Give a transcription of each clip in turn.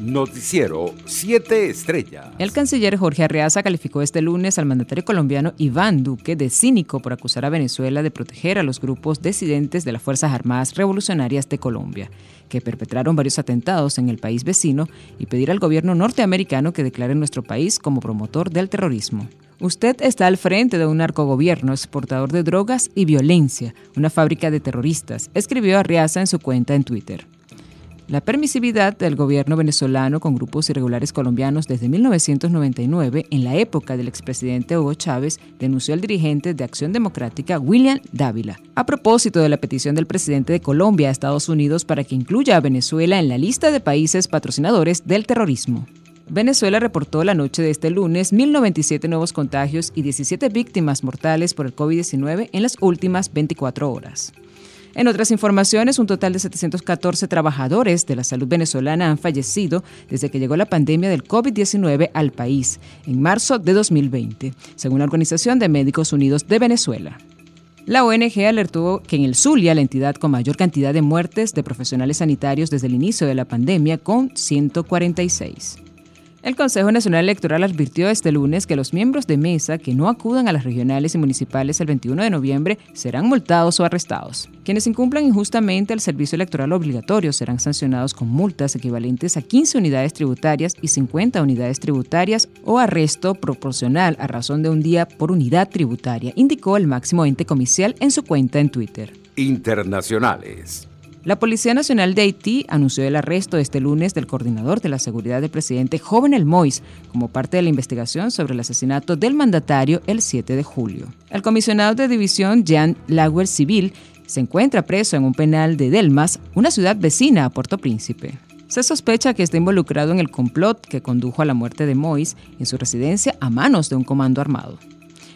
Noticiero 7 Estrellas. El canciller Jorge Arreaza calificó este lunes al mandatario colombiano Iván Duque de cínico por acusar a Venezuela de proteger a los grupos disidentes de las Fuerzas Armadas Revolucionarias de Colombia, que perpetraron varios atentados en el país vecino, y pedir al gobierno norteamericano que declare nuestro país como promotor del terrorismo. Usted está al frente de un narcogobierno exportador de drogas y violencia, una fábrica de terroristas, escribió Arriaza en su cuenta en Twitter. La permisividad del gobierno venezolano con grupos irregulares colombianos desde 1999, en la época del expresidente Hugo Chávez, denunció el dirigente de Acción Democrática William Dávila, a propósito de la petición del presidente de Colombia a Estados Unidos para que incluya a Venezuela en la lista de países patrocinadores del terrorismo. Venezuela reportó la noche de este lunes 1.097 nuevos contagios y 17 víctimas mortales por el COVID-19 en las últimas 24 horas. En otras informaciones, un total de 714 trabajadores de la salud venezolana han fallecido desde que llegó la pandemia del COVID-19 al país en marzo de 2020, según la Organización de Médicos Unidos de Venezuela. La ONG alertó que en el Zulia, la entidad con mayor cantidad de muertes de profesionales sanitarios desde el inicio de la pandemia, con 146. El Consejo Nacional Electoral advirtió este lunes que los miembros de mesa que no acudan a las regionales y municipales el 21 de noviembre serán multados o arrestados. Quienes incumplan injustamente el servicio electoral obligatorio serán sancionados con multas equivalentes a 15 unidades tributarias y 50 unidades tributarias o arresto proporcional a razón de un día por unidad tributaria, indicó el máximo ente comicial en su cuenta en Twitter. Internacionales. La Policía Nacional de Haití anunció el arresto este lunes del coordinador de la seguridad del presidente Joven El Mois como parte de la investigación sobre el asesinato del mandatario el 7 de julio. El comisionado de división Jean Lauer Civil se encuentra preso en un penal de Delmas, una ciudad vecina a Puerto Príncipe. Se sospecha que está involucrado en el complot que condujo a la muerte de Mois en su residencia a manos de un comando armado.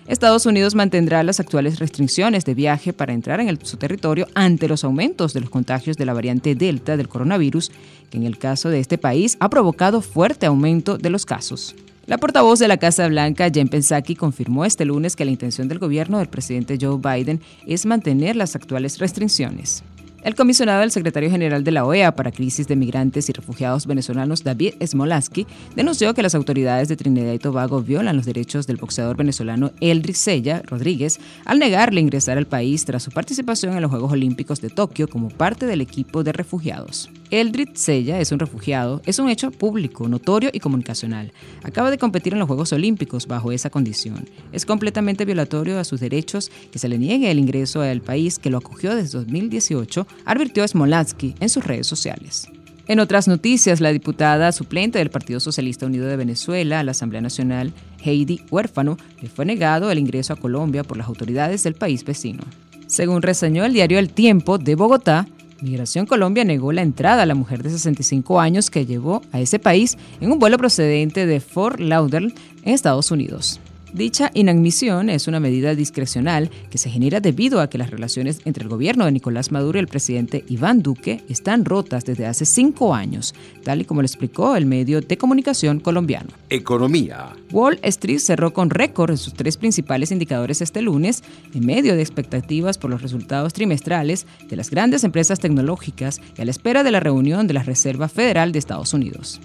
Estados Unidos mantendrá las actuales restricciones de viaje para entrar en su territorio ante los aumentos de los contagios de la variante Delta del coronavirus, que en el caso de este país ha provocado fuerte aumento de los casos. La portavoz de la Casa Blanca, Jen Psaki, confirmó este lunes que la intención del gobierno del presidente Joe Biden es mantener las actuales restricciones. El comisionado del secretario general de la OEA para crisis de migrantes y refugiados venezolanos, David Smolaski, denunció que las autoridades de Trinidad y Tobago violan los derechos del boxeador venezolano Eldrick Sella Rodríguez al negarle ingresar al país tras su participación en los Juegos Olímpicos de Tokio como parte del equipo de refugiados. Eldritch Sella es un refugiado, es un hecho público, notorio y comunicacional. Acaba de competir en los Juegos Olímpicos bajo esa condición. Es completamente violatorio a sus derechos que se le niegue el ingreso al país que lo acogió desde 2018, advirtió Smolansky en sus redes sociales. En otras noticias, la diputada suplente del Partido Socialista Unido de Venezuela a la Asamblea Nacional, Heidi Huérfano, le fue negado el ingreso a Colombia por las autoridades del país vecino. Según reseñó el diario El Tiempo de Bogotá, Migración Colombia negó la entrada a la mujer de 65 años que llevó a ese país en un vuelo procedente de Fort Lauderdale en Estados Unidos. Dicha inadmisión es una medida discrecional que se genera debido a que las relaciones entre el gobierno de Nicolás Maduro y el presidente Iván Duque están rotas desde hace cinco años, tal y como lo explicó el medio de comunicación colombiano. Economía. Wall Street cerró con récord en sus tres principales indicadores este lunes, en medio de expectativas por los resultados trimestrales de las grandes empresas tecnológicas y a la espera de la reunión de la Reserva Federal de Estados Unidos.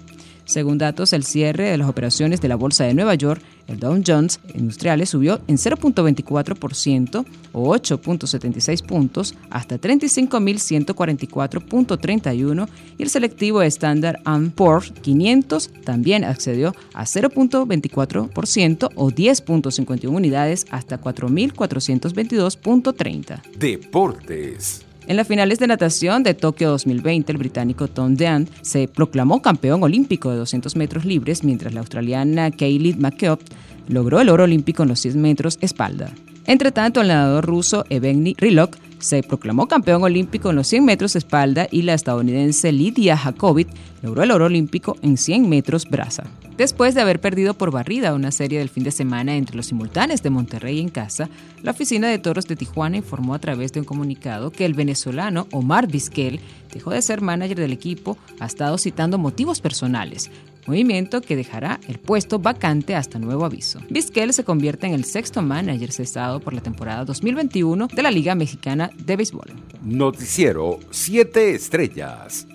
Según datos, el cierre de las operaciones de la Bolsa de Nueva York, el Dow Jones Industriales subió en 0.24% o 8.76 puntos hasta 35.144.31 y el selectivo Standard Poor's 500 también accedió a 0.24% o 10.51 unidades hasta 4.422.30. Deportes. En las finales de natación de Tokio 2020, el británico Tom Dean se proclamó campeón olímpico de 200 metros libres, mientras la australiana Kaylee McKeown logró el oro olímpico en los 100 metros espalda. Entre tanto, el nadador ruso Evgeny Rilok se proclamó campeón olímpico en los 100 metros espalda y la estadounidense Lidia Jacobit logró el oro olímpico en 100 metros braza. Después de haber perdido por barrida una serie del fin de semana entre los simultáneos de Monterrey en casa, la oficina de toros de Tijuana informó a través de un comunicado que el venezolano Omar Vizquel dejó de ser manager del equipo, ha estado citando motivos personales, movimiento que dejará el puesto vacante hasta nuevo aviso. Vizquel se convierte en el sexto manager cesado por la temporada 2021 de la Liga Mexicana de Béisbol. Noticiero 7 Estrellas.